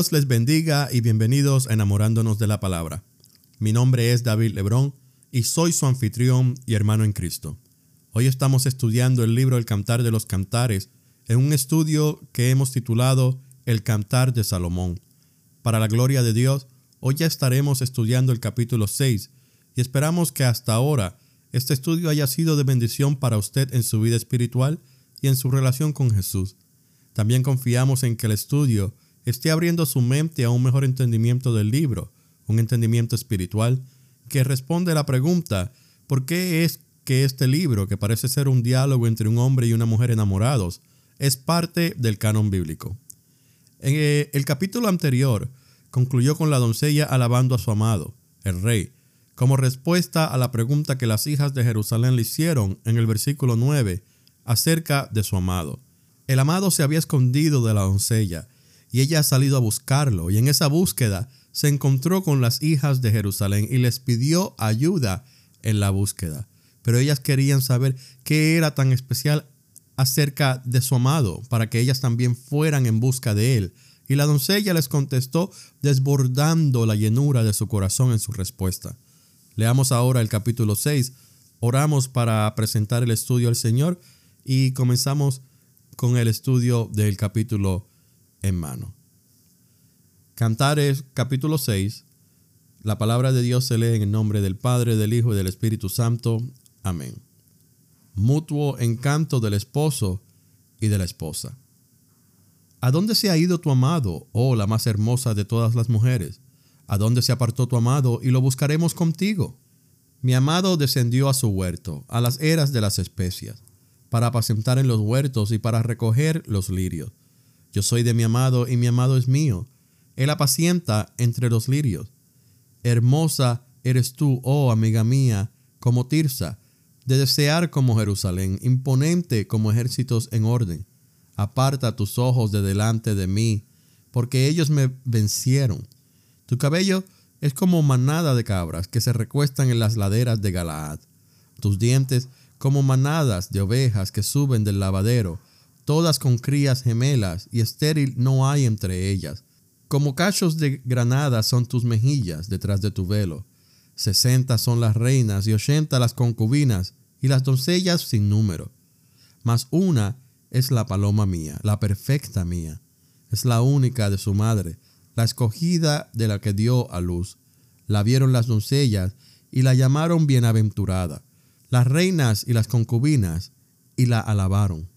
Dios les bendiga y bienvenidos a Enamorándonos de la Palabra. Mi nombre es David Lebrón y soy su anfitrión y hermano en Cristo. Hoy estamos estudiando el libro El Cantar de los Cantares en un estudio que hemos titulado El Cantar de Salomón. Para la gloria de Dios, hoy ya estaremos estudiando el capítulo 6 y esperamos que hasta ahora este estudio haya sido de bendición para usted en su vida espiritual y en su relación con Jesús. También confiamos en que el estudio esté abriendo su mente a un mejor entendimiento del libro, un entendimiento espiritual que responde a la pregunta, ¿por qué es que este libro, que parece ser un diálogo entre un hombre y una mujer enamorados, es parte del canon bíblico? En eh, el capítulo anterior concluyó con la doncella alabando a su amado, el rey, como respuesta a la pregunta que las hijas de Jerusalén le hicieron en el versículo 9 acerca de su amado. El amado se había escondido de la doncella y ella ha salido a buscarlo y en esa búsqueda se encontró con las hijas de Jerusalén y les pidió ayuda en la búsqueda. Pero ellas querían saber qué era tan especial acerca de su amado para que ellas también fueran en busca de él. Y la doncella les contestó desbordando la llenura de su corazón en su respuesta. Leamos ahora el capítulo 6. Oramos para presentar el estudio al Señor y comenzamos con el estudio del capítulo en mano. Cantares capítulo 6. La palabra de Dios se lee en el nombre del Padre, del Hijo y del Espíritu Santo. Amén. Mutuo encanto del esposo y de la esposa. ¿A dónde se ha ido tu amado, oh la más hermosa de todas las mujeres? ¿A dónde se apartó tu amado y lo buscaremos contigo? Mi amado descendió a su huerto, a las eras de las especias, para apacentar en los huertos y para recoger los lirios. Yo soy de mi amado y mi amado es mío. Él apacienta entre los lirios. Hermosa eres tú, oh amiga mía, como Tirsa, de desear como Jerusalén, imponente como ejércitos en orden. Aparta tus ojos de delante de mí, porque ellos me vencieron. Tu cabello es como manada de cabras que se recuestan en las laderas de Galaad. Tus dientes como manadas de ovejas que suben del lavadero todas con crías gemelas, y estéril no hay entre ellas. Como cachos de granada son tus mejillas detrás de tu velo. Sesenta son las reinas y ochenta las concubinas, y las doncellas sin número. Mas una es la paloma mía, la perfecta mía. Es la única de su madre, la escogida de la que dio a luz. La vieron las doncellas y la llamaron bienaventurada. Las reinas y las concubinas y la alabaron.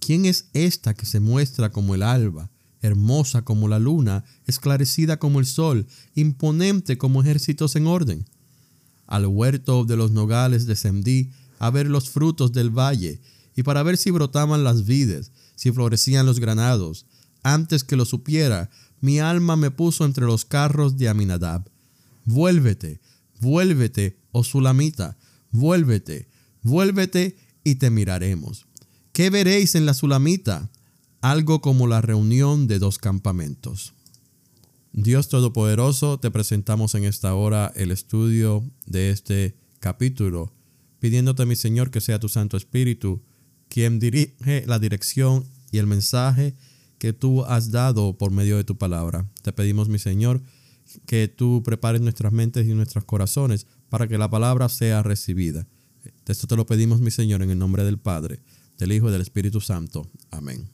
¿Quién es esta que se muestra como el alba, hermosa como la luna, esclarecida como el sol, imponente como ejércitos en orden? Al huerto de los nogales descendí a ver los frutos del valle y para ver si brotaban las vides, si florecían los granados. Antes que lo supiera, mi alma me puso entre los carros de Aminadab. Vuélvete, vuélvete, oh Sulamita, vuélvete, vuélvete y te miraremos. ¿Qué veréis en la Sulamita? Algo como la reunión de dos campamentos. Dios Todopoderoso, te presentamos en esta hora el estudio de este capítulo, pidiéndote, mi Señor, que sea tu Santo Espíritu quien dirige la dirección y el mensaje que tú has dado por medio de tu palabra. Te pedimos, mi Señor, que tú prepares nuestras mentes y nuestros corazones para que la palabra sea recibida. Esto te lo pedimos, mi Señor, en el nombre del Padre, del Hijo del Espíritu Santo. Amén.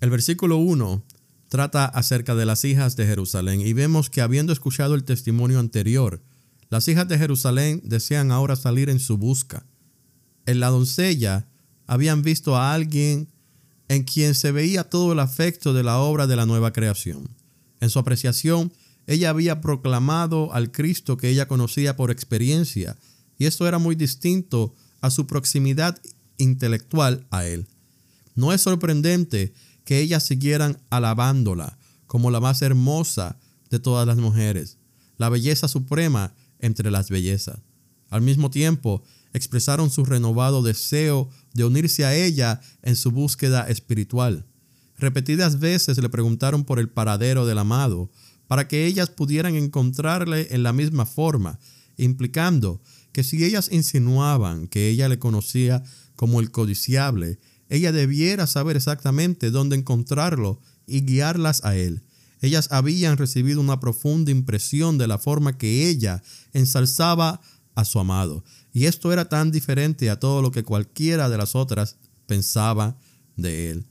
El versículo 1 trata acerca de las hijas de Jerusalén y vemos que habiendo escuchado el testimonio anterior, las hijas de Jerusalén desean ahora salir en su busca. En la doncella habían visto a alguien en quien se veía todo el afecto de la obra de la nueva creación. En su apreciación, ella había proclamado al Cristo que ella conocía por experiencia, y esto era muy distinto a su proximidad intelectual a él. No es sorprendente que ellas siguieran alabándola como la más hermosa de todas las mujeres, la belleza suprema entre las bellezas. Al mismo tiempo, expresaron su renovado deseo de unirse a ella en su búsqueda espiritual. Repetidas veces le preguntaron por el paradero del amado, para que ellas pudieran encontrarle en la misma forma, implicando que si ellas insinuaban que ella le conocía como el codiciable, ella debiera saber exactamente dónde encontrarlo y guiarlas a él. Ellas habían recibido una profunda impresión de la forma que ella ensalzaba a su amado. Y esto era tan diferente a todo lo que cualquiera de las otras pensaba de él.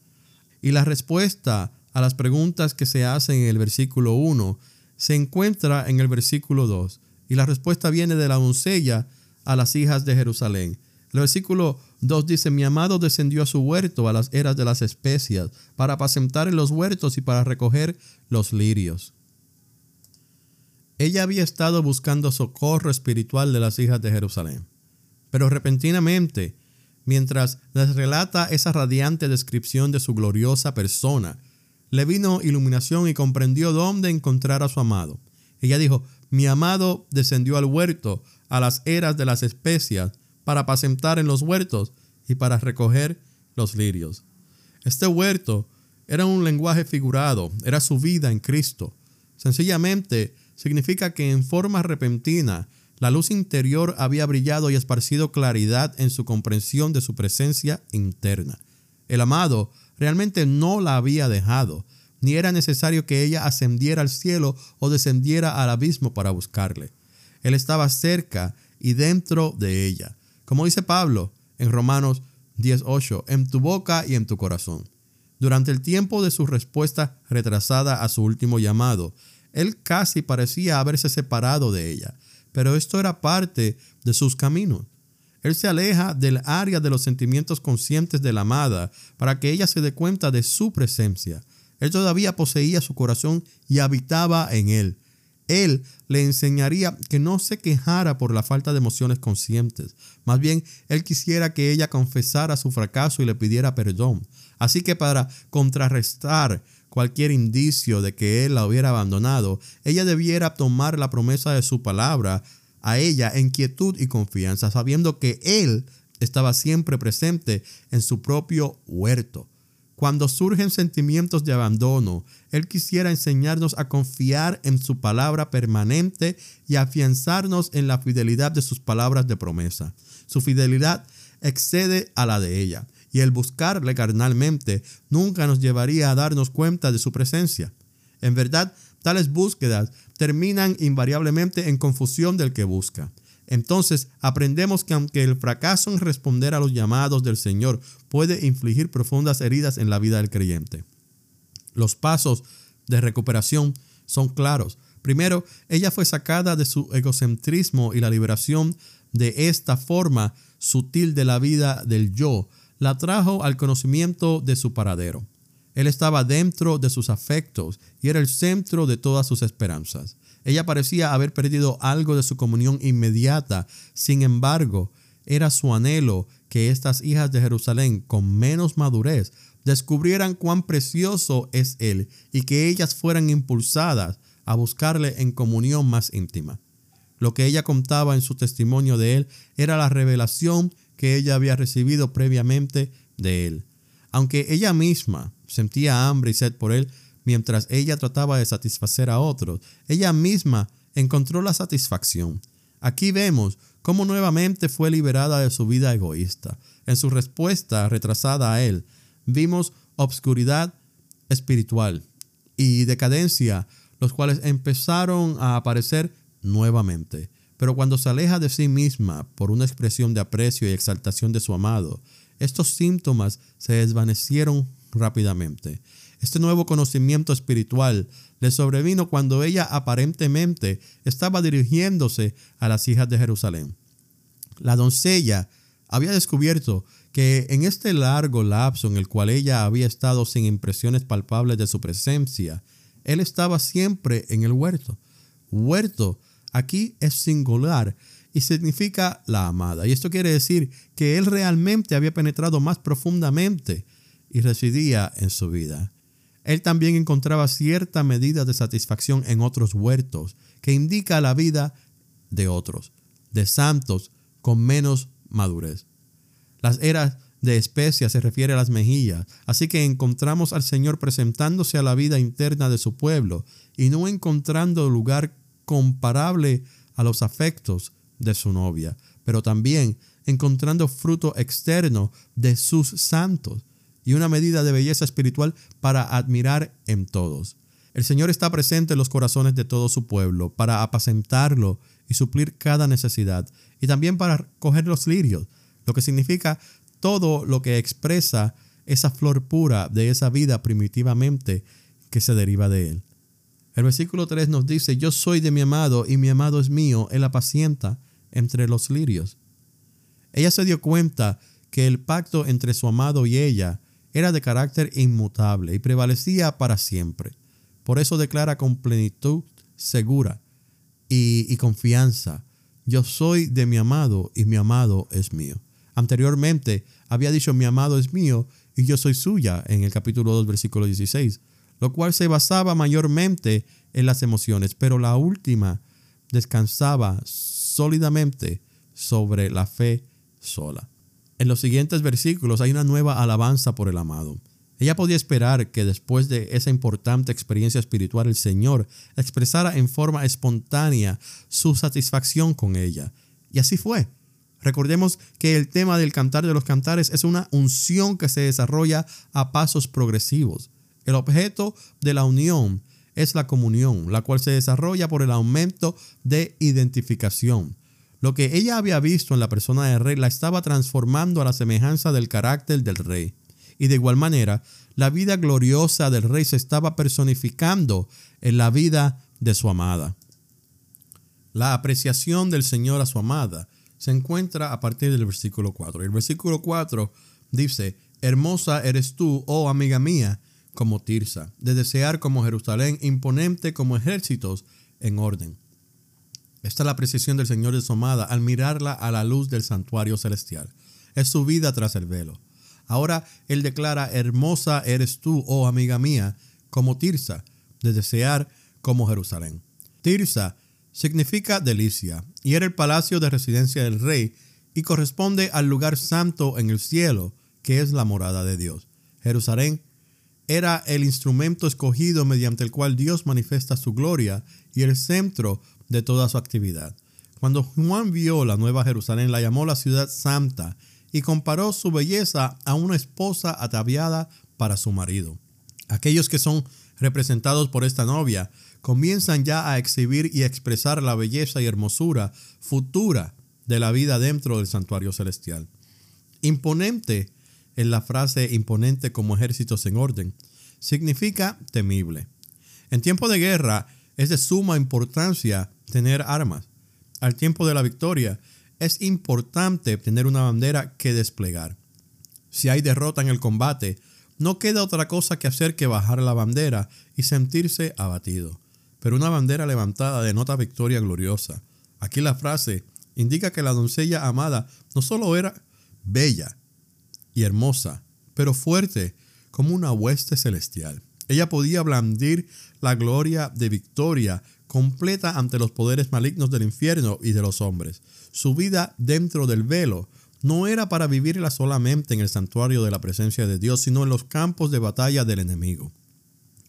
Y la respuesta a las preguntas que se hacen en el versículo 1 se encuentra en el versículo 2. Y la respuesta viene de la doncella a las hijas de Jerusalén. El versículo 2 dice, mi amado descendió a su huerto a las eras de las especias, para apacentar en los huertos y para recoger los lirios. Ella había estado buscando socorro espiritual de las hijas de Jerusalén. Pero repentinamente, mientras les relata esa radiante descripción de su gloriosa persona, le vino iluminación y comprendió dónde encontrar a su amado. Ella dijo, mi amado descendió al huerto, a las eras de las especias, para apacentar en los huertos y para recoger los lirios. Este huerto era un lenguaje figurado, era su vida en Cristo. Sencillamente significa que en forma repentina la luz interior había brillado y esparcido claridad en su comprensión de su presencia interna. El amado realmente no la había dejado, ni era necesario que ella ascendiera al cielo o descendiera al abismo para buscarle. Él estaba cerca y dentro de ella. Como dice Pablo en Romanos 18, en tu boca y en tu corazón. Durante el tiempo de su respuesta retrasada a su último llamado, él casi parecía haberse separado de ella, pero esto era parte de sus caminos. Él se aleja del área de los sentimientos conscientes de la amada para que ella se dé cuenta de su presencia. Él todavía poseía su corazón y habitaba en él. Él le enseñaría que no se quejara por la falta de emociones conscientes. Más bien, él quisiera que ella confesara su fracaso y le pidiera perdón. Así que para contrarrestar cualquier indicio de que él la hubiera abandonado, ella debiera tomar la promesa de su palabra a ella en quietud y confianza, sabiendo que él estaba siempre presente en su propio huerto. Cuando surgen sentimientos de abandono, Él quisiera enseñarnos a confiar en su palabra permanente y afianzarnos en la fidelidad de sus palabras de promesa. Su fidelidad excede a la de ella, y el buscarle carnalmente nunca nos llevaría a darnos cuenta de su presencia. En verdad, tales búsquedas terminan invariablemente en confusión del que busca. Entonces aprendemos que aunque el fracaso en responder a los llamados del Señor puede infligir profundas heridas en la vida del creyente, los pasos de recuperación son claros. Primero, ella fue sacada de su egocentrismo y la liberación de esta forma sutil de la vida del yo la trajo al conocimiento de su paradero. Él estaba dentro de sus afectos y era el centro de todas sus esperanzas. Ella parecía haber perdido algo de su comunión inmediata. Sin embargo, era su anhelo que estas hijas de Jerusalén, con menos madurez, descubrieran cuán precioso es Él y que ellas fueran impulsadas a buscarle en comunión más íntima. Lo que ella contaba en su testimonio de Él era la revelación que ella había recibido previamente de Él. Aunque ella misma sentía hambre y sed por Él, mientras ella trataba de satisfacer a otros, ella misma encontró la satisfacción. Aquí vemos cómo nuevamente fue liberada de su vida egoísta. En su respuesta retrasada a él, vimos obscuridad espiritual y decadencia, los cuales empezaron a aparecer nuevamente. Pero cuando se aleja de sí misma por una expresión de aprecio y exaltación de su amado, estos síntomas se desvanecieron rápidamente. Este nuevo conocimiento espiritual le sobrevino cuando ella aparentemente estaba dirigiéndose a las hijas de Jerusalén. La doncella había descubierto que en este largo lapso en el cual ella había estado sin impresiones palpables de su presencia, él estaba siempre en el huerto. Huerto aquí es singular y significa la amada. Y esto quiere decir que él realmente había penetrado más profundamente y residía en su vida. Él también encontraba cierta medida de satisfacción en otros huertos, que indica la vida de otros, de santos con menos madurez. Las eras de especia se refiere a las mejillas, así que encontramos al Señor presentándose a la vida interna de su pueblo y no encontrando lugar comparable a los afectos de su novia, pero también encontrando fruto externo de sus santos y una medida de belleza espiritual para admirar en todos. El Señor está presente en los corazones de todo su pueblo para apacentarlo y suplir cada necesidad y también para coger los lirios, lo que significa todo lo que expresa esa flor pura de esa vida primitivamente que se deriva de él. El versículo 3 nos dice, yo soy de mi amado y mi amado es mío, él apacienta entre los lirios. Ella se dio cuenta que el pacto entre su amado y ella era de carácter inmutable y prevalecía para siempre. Por eso declara con plenitud segura y, confianza, yo soy de mi amado y mi amado es mío. Anteriormente había dicho mi amado es mío y yo soy suya en el capítulo 2 versículo 16 lo cual se basaba mayormente en las emociones, pero la última descansaba sólidamente sobre la fe sola. En los siguientes versículos hay una nueva alabanza por el amado. Ella podía esperar que después de esa importante experiencia espiritual el Señor expresara en forma espontánea su satisfacción con ella. Y así fue. Recordemos que el tema del cantar de los cantares es una unción que se desarrolla a pasos progresivos. El objeto de la unión es la comunión, la cual se desarrolla por el aumento de identificación. Lo que ella había visto en la persona del rey la estaba transformando a la semejanza del carácter del rey. Y de igual manera, la vida gloriosa del rey se estaba personificando en la vida de su amada. La apreciación del Señor a su amada se encuentra a partir del versículo 4. El versículo 4 dice, Hermosa eres tú, oh amiga mía, como Tirsa, de desear como Jerusalén, imponente como ejércitos en orden. Esta es la precisión del Señor de Somada al mirarla a la luz del santuario celestial. Es su vida tras el velo. Ahora Él declara, hermosa eres tú, oh amiga mía, como Tirsa, de desear como Jerusalén. Tirsa significa delicia y era el palacio de residencia del rey y corresponde al lugar santo en el cielo, que es la morada de Dios. Jerusalén era el instrumento escogido mediante el cual Dios manifiesta su gloria y el centro de toda su actividad. Cuando Juan vio la nueva Jerusalén, la llamó la ciudad santa y comparó su belleza a una esposa ataviada para su marido. Aquellos que son representados por esta novia comienzan ya a exhibir y expresar la belleza y hermosura futura de la vida dentro del santuario celestial. Imponente en la frase imponente como ejércitos en orden, significa temible. En tiempo de guerra es de suma importancia tener armas. Al tiempo de la victoria es importante tener una bandera que desplegar. Si hay derrota en el combate, no queda otra cosa que hacer que bajar la bandera y sentirse abatido. Pero una bandera levantada denota victoria gloriosa. Aquí la frase indica que la doncella amada no solo era bella, y hermosa, pero fuerte como una hueste celestial. Ella podía blandir la gloria de victoria completa ante los poderes malignos del infierno y de los hombres. Su vida dentro del velo no era para vivirla solamente en el santuario de la presencia de Dios, sino en los campos de batalla del enemigo.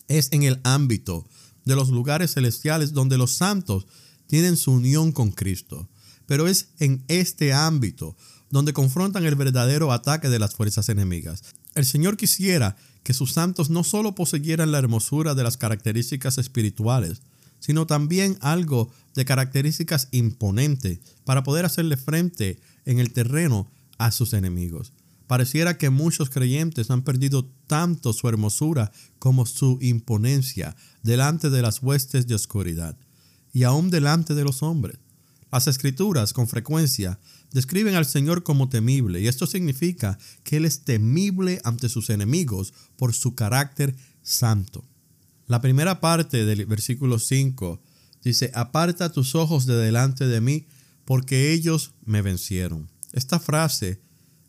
Es en el ámbito de los lugares celestiales donde los santos tienen su unión con Cristo. Pero es en este ámbito donde confrontan el verdadero ataque de las fuerzas enemigas. El Señor quisiera que sus santos no solo poseyeran la hermosura de las características espirituales, sino también algo de características imponentes para poder hacerle frente en el terreno a sus enemigos. Pareciera que muchos creyentes han perdido tanto su hermosura como su imponencia delante de las huestes de oscuridad y aún delante de los hombres. Las escrituras con frecuencia describen al Señor como temible y esto significa que Él es temible ante sus enemigos por su carácter santo. La primera parte del versículo 5 dice, aparta tus ojos de delante de mí porque ellos me vencieron. Esta frase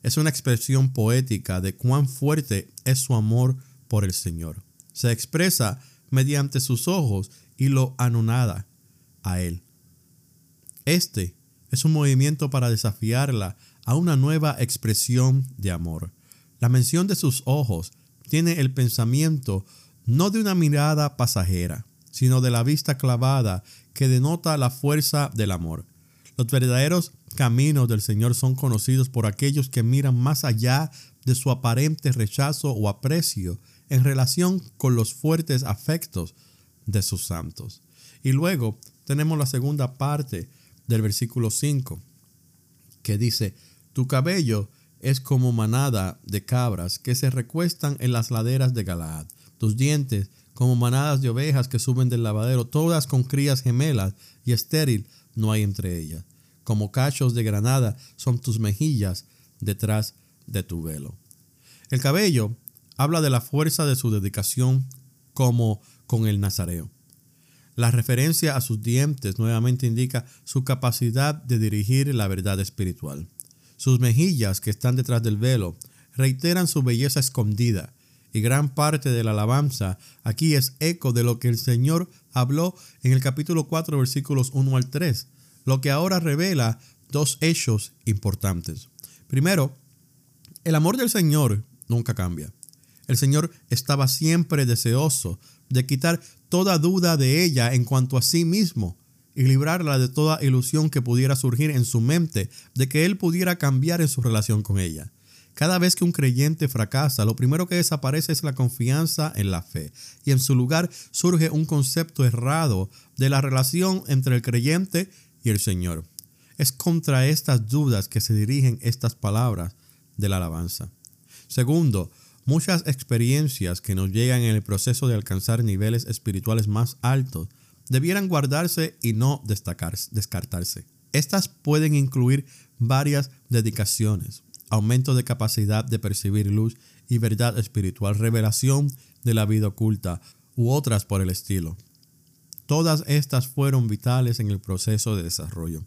es una expresión poética de cuán fuerte es su amor por el Señor. Se expresa mediante sus ojos y lo anonada a Él. Este es un movimiento para desafiarla a una nueva expresión de amor. La mención de sus ojos tiene el pensamiento no de una mirada pasajera, sino de la vista clavada que denota la fuerza del amor. Los verdaderos caminos del Señor son conocidos por aquellos que miran más allá de su aparente rechazo o aprecio en relación con los fuertes afectos de sus santos. Y luego tenemos la segunda parte del versículo 5, que dice, tu cabello es como manada de cabras que se recuestan en las laderas de Galaad, tus dientes como manadas de ovejas que suben del lavadero, todas con crías gemelas y estéril no hay entre ellas. Como cachos de granada son tus mejillas detrás de tu velo. El cabello habla de la fuerza de su dedicación como con el nazareo. La referencia a sus dientes nuevamente indica su capacidad de dirigir la verdad espiritual. Sus mejillas, que están detrás del velo, reiteran su belleza escondida, y gran parte de la alabanza aquí es eco de lo que el Señor habló en el capítulo 4, versículos 1 al 3, lo que ahora revela dos hechos importantes. Primero, el amor del Señor nunca cambia. El Señor estaba siempre deseoso de quitar toda duda de ella en cuanto a sí mismo y librarla de toda ilusión que pudiera surgir en su mente de que Él pudiera cambiar en su relación con ella. Cada vez que un creyente fracasa, lo primero que desaparece es la confianza en la fe y en su lugar surge un concepto errado de la relación entre el creyente y el Señor. Es contra estas dudas que se dirigen estas palabras de la alabanza. Segundo, muchas experiencias que nos llegan en el proceso de alcanzar niveles espirituales más altos debieran guardarse y no descartarse. Estas pueden incluir varias dedicaciones, aumento de capacidad de percibir luz y verdad espiritual, revelación de la vida oculta u otras por el estilo. Todas estas fueron vitales en el proceso de desarrollo.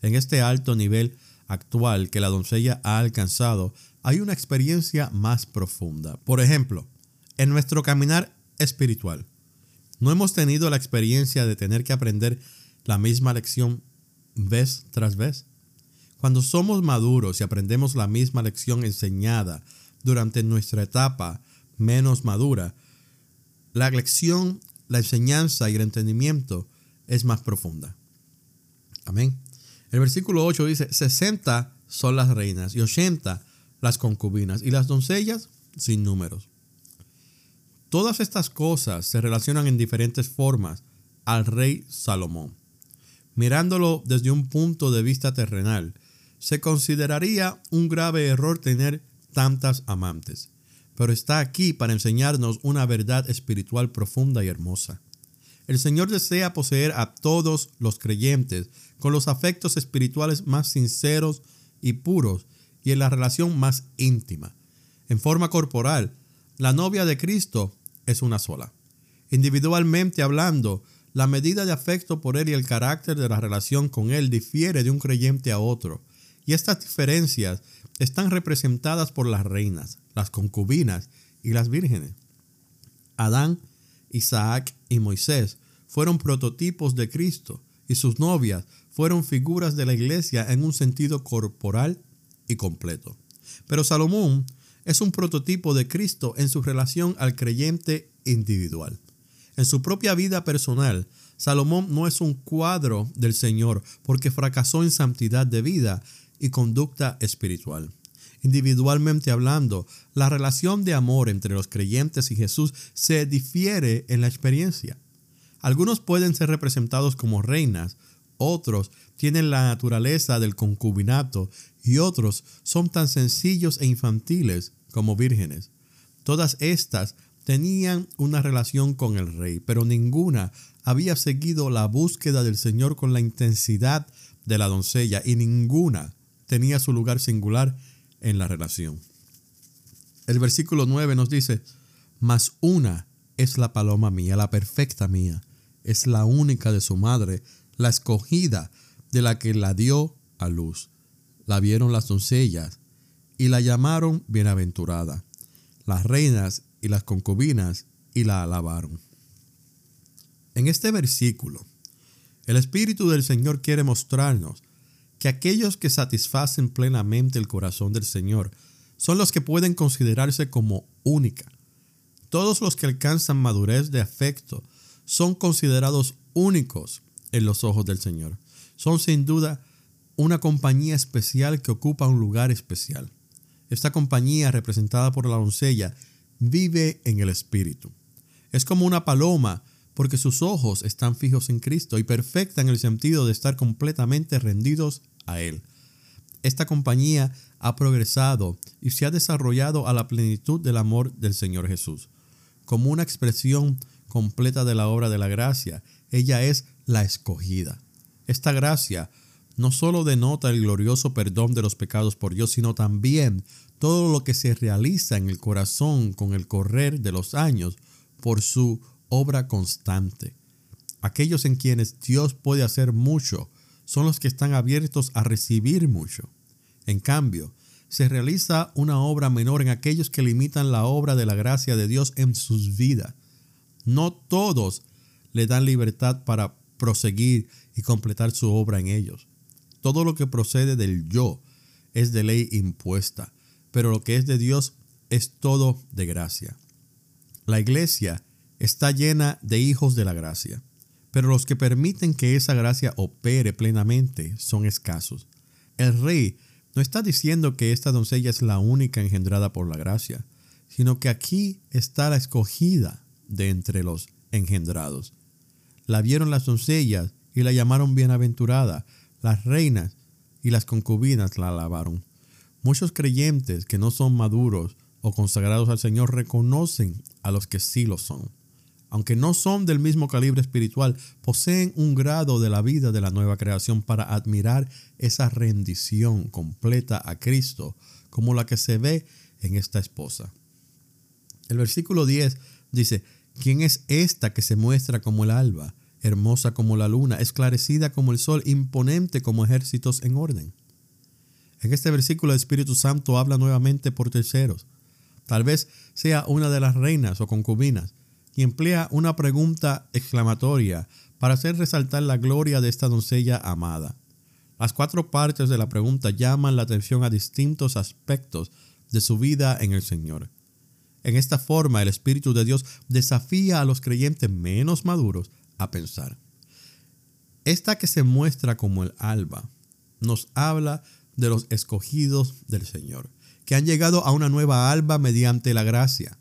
En este alto nivel actual que la doncella ha alcanzado, hay una experiencia más profunda. Por ejemplo, en nuestro caminar espiritual, ¿no hemos tenido la experiencia de tener que aprender la misma lección vez tras vez? Cuando somos maduros y aprendemos la misma lección enseñada durante nuestra etapa menos madura, la lección, la enseñanza y el entendimiento es más profunda. Amén. El versículo 8 dice, 60 son las reinas y 80 las concubinas y las doncellas sin números. Todas estas cosas se relacionan en diferentes formas al rey Salomón. Mirándolo desde un punto de vista terrenal, se consideraría un grave error tener tantas amantes, pero está aquí para enseñarnos una verdad espiritual profunda y hermosa. El Señor desea poseer a todos los creyentes con los afectos espirituales más sinceros y puros y en la relación más íntima. En forma corporal, la novia de Cristo es una sola. Individualmente hablando, la medida de afecto por Él y el carácter de la relación con Él difiere de un creyente a otro, y estas diferencias están representadas por las reinas, las concubinas y las vírgenes. Adán, Isaac y Moisés fueron prototipos de Cristo y sus novias fueron figuras de la iglesia en un sentido corporal y completo. Pero Salomón es un prototipo de Cristo en su relación al creyente individual. En su propia vida personal, Salomón no es un cuadro del Señor porque fracasó en santidad de vida y conducta espiritual. Individualmente hablando, la relación de amor entre los creyentes y Jesús se difiere en la experiencia. Algunos pueden ser representados como reinas, otros tienen la naturaleza del concubinato y otros son tan sencillos e infantiles como vírgenes. Todas estas tenían una relación con el rey, pero ninguna había seguido la búsqueda del Señor con la intensidad de la doncella y ninguna tenía su lugar singular en la relación. El versículo 9 nos dice, mas una es la paloma mía, la perfecta mía, es la única de su madre, la escogida de la que la dio a luz. La vieron las doncellas y la llamaron bienaventurada, las reinas y las concubinas y la alabaron. En este versículo, el Espíritu del Señor quiere mostrarnos que aquellos que satisfacen plenamente el corazón del Señor son los que pueden considerarse como única. Todos los que alcanzan madurez de afecto son considerados únicos en los ojos del Señor. Son sin duda una compañía especial que ocupa un lugar especial. Esta compañía, representada por la doncella, vive en el Espíritu. Es como una paloma porque sus ojos están fijos en Cristo y perfecta en el sentido de estar completamente rendidos a Él. Esta compañía ha progresado y se ha desarrollado a la plenitud del amor del Señor Jesús. Como una expresión completa de la obra de la gracia, ella es la escogida. Esta gracia no solo denota el glorioso perdón de los pecados por Dios, sino también todo lo que se realiza en el corazón con el correr de los años por su obra constante. Aquellos en quienes Dios puede hacer mucho son los que están abiertos a recibir mucho. En cambio, se realiza una obra menor en aquellos que limitan la obra de la gracia de Dios en sus vidas. No todos le dan libertad para proseguir y completar su obra en ellos. Todo lo que procede del yo es de ley impuesta, pero lo que es de Dios es todo de gracia. La iglesia está llena de hijos de la gracia, pero los que permiten que esa gracia opere plenamente son escasos. El rey no está diciendo que esta doncella es la única engendrada por la gracia, sino que aquí está la escogida de entre los engendrados. La vieron las doncellas y la llamaron bienaventurada. Las reinas y las concubinas la alabaron. Muchos creyentes que no son maduros o consagrados al Señor reconocen a los que sí lo son aunque no son del mismo calibre espiritual, poseen un grado de la vida de la nueva creación para admirar esa rendición completa a Cristo, como la que se ve en esta esposa. El versículo 10 dice, ¿quién es esta que se muestra como el alba, hermosa como la luna, esclarecida como el sol, imponente como ejércitos en orden? En este versículo el Espíritu Santo habla nuevamente por terceros. Tal vez sea una de las reinas o concubinas, y emplea una pregunta exclamatoria para hacer resaltar la gloria de esta doncella amada. Las cuatro partes de la pregunta llaman la atención a distintos aspectos de su vida en el Señor. En esta forma, el Espíritu de Dios desafía a los creyentes menos maduros a pensar. Esta que se muestra como el alba nos habla de los escogidos del Señor, que han llegado a una nueva alba mediante la gracia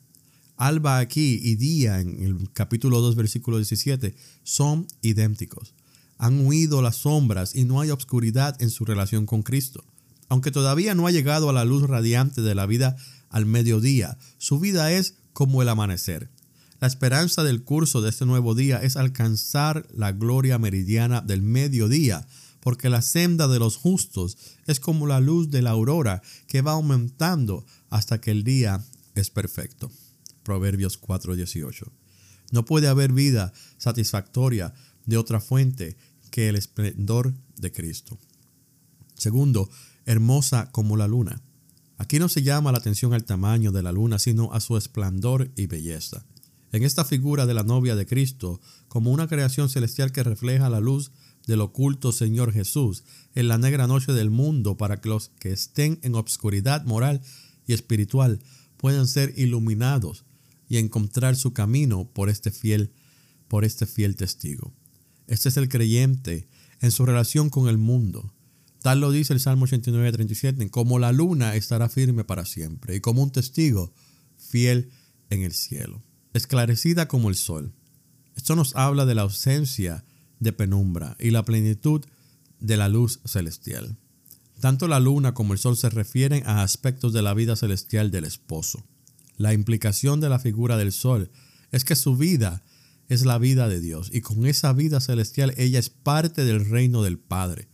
alba aquí y día en el capítulo 2, versículo 17, son idénticos. Han huido las sombras y no hay obscuridad en su relación con Cristo. Aunque todavía no ha llegado a la luz radiante de la vida al mediodía, su vida es como el amanecer. La esperanza del curso de este nuevo día es alcanzar la gloria meridiana del mediodía, porque la senda de los justos es como la luz de la aurora que va aumentando hasta que el día es perfecto. Proverbios 4:18. No puede haber vida satisfactoria de otra fuente que el esplendor de Cristo. Segundo, hermosa como la luna. Aquí no se llama la atención al tamaño de la luna, sino a su esplendor y belleza. En esta figura de la novia de Cristo, como una creación celestial que refleja la luz del oculto Señor Jesús en la negra noche del mundo para que los que estén en obscuridad moral y espiritual puedan ser iluminados y encontrar su camino por este fiel, por este fiel testigo. Este es el creyente en su relación con el mundo. Tal lo dice el Salmo 89, 37, como la luna estará firme para siempre y como un testigo fiel en el cielo, esclarecida como el sol. Esto nos habla de la ausencia de penumbra y la plenitud de la luz celestial. Tanto la luna como el sol se refieren a aspectos de la vida celestial del esposo. La implicación de la figura del sol es que su vida es la vida de Dios y con esa vida celestial ella es parte del reino del Padre.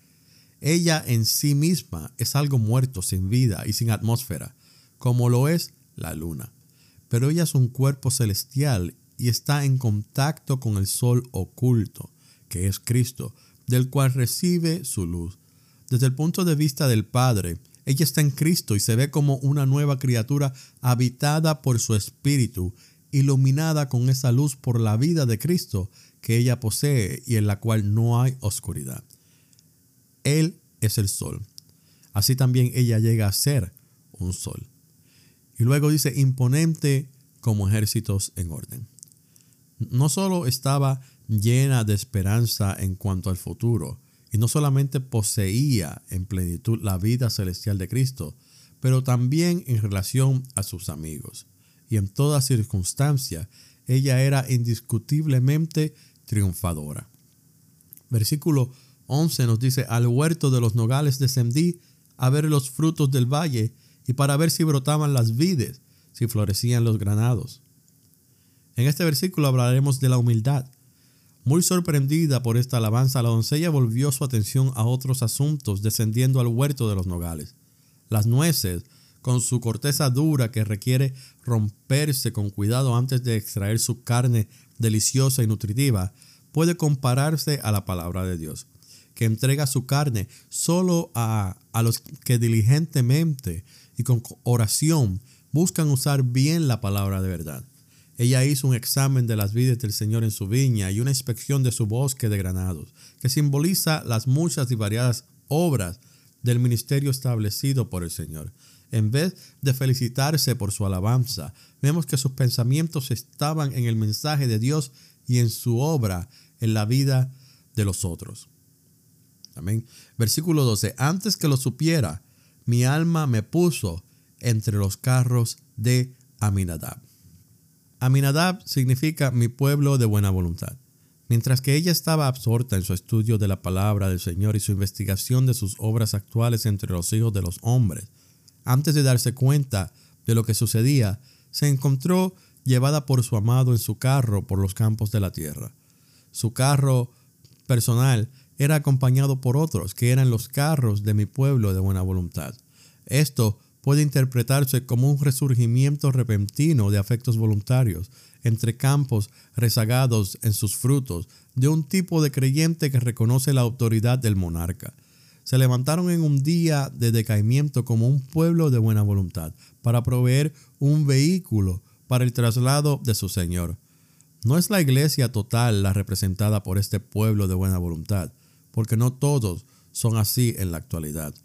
Ella en sí misma es algo muerto, sin vida y sin atmósfera, como lo es la luna. Pero ella es un cuerpo celestial y está en contacto con el sol oculto, que es Cristo, del cual recibe su luz. Desde el punto de vista del Padre, ella está en Cristo y se ve como una nueva criatura habitada por su espíritu, iluminada con esa luz por la vida de Cristo que ella posee y en la cual no hay oscuridad. Él es el sol. Así también ella llega a ser un sol. Y luego dice, imponente como ejércitos en orden. No solo estaba llena de esperanza en cuanto al futuro, y no solamente poseía en plenitud la vida celestial de Cristo, pero también en relación a sus amigos. Y en toda circunstancia, ella era indiscutiblemente triunfadora. Versículo 11 nos dice, al huerto de los nogales descendí a ver los frutos del valle y para ver si brotaban las vides, si florecían los granados. En este versículo hablaremos de la humildad. Muy sorprendida por esta alabanza, la doncella volvió su atención a otros asuntos, descendiendo al huerto de los nogales. Las nueces, con su corteza dura que requiere romperse con cuidado antes de extraer su carne deliciosa y nutritiva, puede compararse a la palabra de Dios, que entrega su carne solo a, a los que diligentemente y con oración buscan usar bien la palabra de verdad. Ella hizo un examen de las vidas del Señor en su viña y una inspección de su bosque de granados, que simboliza las muchas y variadas obras del ministerio establecido por el Señor. En vez de felicitarse por su alabanza, vemos que sus pensamientos estaban en el mensaje de Dios y en su obra en la vida de los otros. Amén. Versículo 12. Antes que lo supiera, mi alma me puso entre los carros de Aminadab. Aminadab significa mi pueblo de buena voluntad. Mientras que ella estaba absorta en su estudio de la palabra del Señor y su investigación de sus obras actuales entre los hijos de los hombres, antes de darse cuenta de lo que sucedía, se encontró llevada por su amado en su carro por los campos de la tierra. Su carro personal era acompañado por otros, que eran los carros de mi pueblo de buena voluntad. Esto puede interpretarse como un resurgimiento repentino de afectos voluntarios entre campos rezagados en sus frutos de un tipo de creyente que reconoce la autoridad del monarca. Se levantaron en un día de decaimiento como un pueblo de buena voluntad para proveer un vehículo para el traslado de su Señor. No es la iglesia total la representada por este pueblo de buena voluntad, porque no todos son así en la actualidad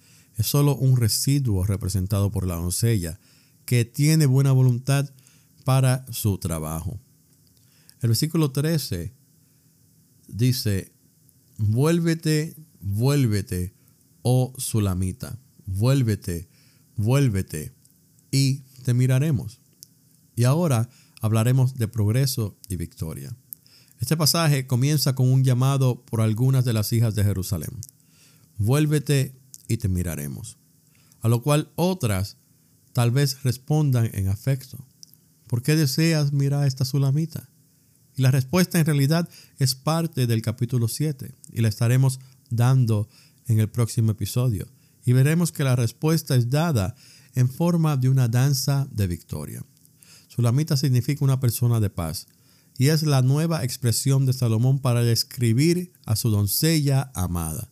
es solo un residuo representado por la doncella que tiene buena voluntad para su trabajo. El versículo 13 dice, vuélvete, vuélvete, oh Sulamita, vuélvete, vuélvete, y te miraremos. Y ahora hablaremos de progreso y victoria. Este pasaje comienza con un llamado por algunas de las hijas de Jerusalén. Vuélvete y te miraremos. A lo cual otras tal vez respondan en afecto. ¿Por qué deseas mirar a esta sulamita? Y la respuesta en realidad es parte del capítulo 7 y la estaremos dando en el próximo episodio. Y veremos que la respuesta es dada en forma de una danza de victoria. Sulamita significa una persona de paz y es la nueva expresión de Salomón para describir a su doncella amada.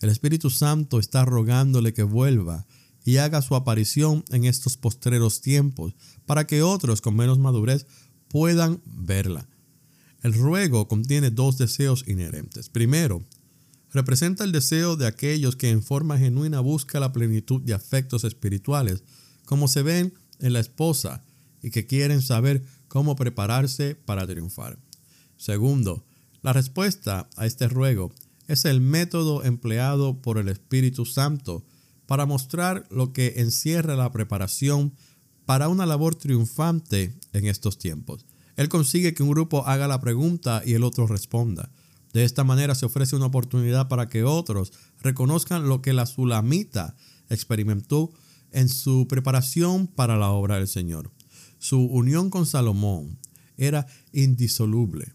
El Espíritu Santo está rogándole que vuelva y haga su aparición en estos postreros tiempos para que otros con menos madurez puedan verla. El ruego contiene dos deseos inherentes. Primero, representa el deseo de aquellos que en forma genuina buscan la plenitud de afectos espirituales, como se ven en la esposa, y que quieren saber cómo prepararse para triunfar. Segundo, la respuesta a este ruego es el método empleado por el Espíritu Santo para mostrar lo que encierra la preparación para una labor triunfante en estos tiempos. Él consigue que un grupo haga la pregunta y el otro responda. De esta manera se ofrece una oportunidad para que otros reconozcan lo que la Sulamita experimentó en su preparación para la obra del Señor. Su unión con Salomón era indisoluble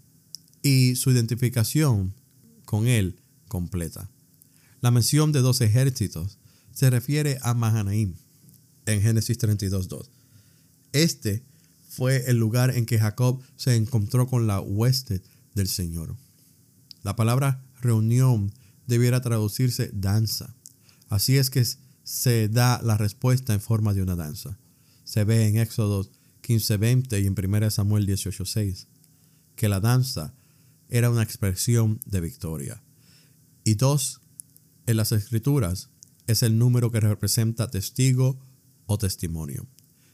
y su identificación con él completa. La mención de dos ejércitos se refiere a Mahanaim en Génesis 32.2. Este fue el lugar en que Jacob se encontró con la hueste del Señor. La palabra reunión debiera traducirse danza. Así es que se da la respuesta en forma de una danza. Se ve en Éxodo 15:20 y en 1 Samuel 18:6 que la danza era una expresión de victoria. Y dos, en las escrituras es el número que representa testigo o testimonio.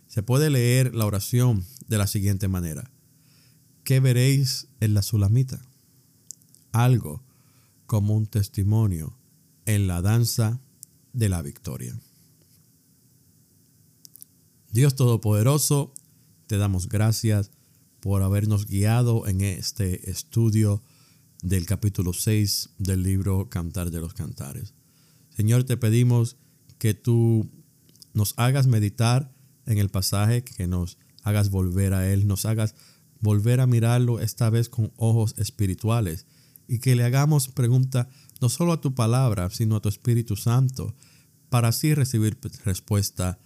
Se puede leer la oración de la siguiente manera. ¿Qué veréis en la sulamita? Algo como un testimonio en la danza de la victoria. Dios Todopoderoso, te damos gracias por habernos guiado en este estudio del capítulo 6 del libro Cantar de los Cantares. Señor, te pedimos que tú nos hagas meditar en el pasaje, que nos hagas volver a él, nos hagas volver a mirarlo esta vez con ojos espirituales y que le hagamos pregunta no solo a tu palabra, sino a tu Espíritu Santo, para así recibir respuesta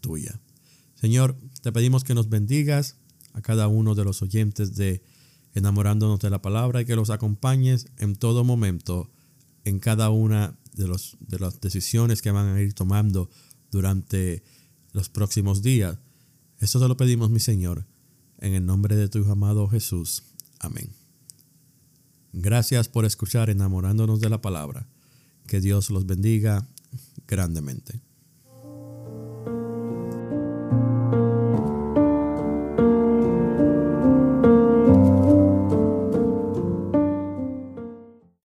tuya. Señor, te pedimos que nos bendigas a cada uno de los oyentes de enamorándonos de la palabra y que los acompañes en todo momento en cada una de, los, de las decisiones que van a ir tomando durante los próximos días. Esto te lo pedimos, mi Señor, en el nombre de tu amado Jesús. Amén. Gracias por escuchar enamorándonos de la palabra. Que Dios los bendiga grandemente.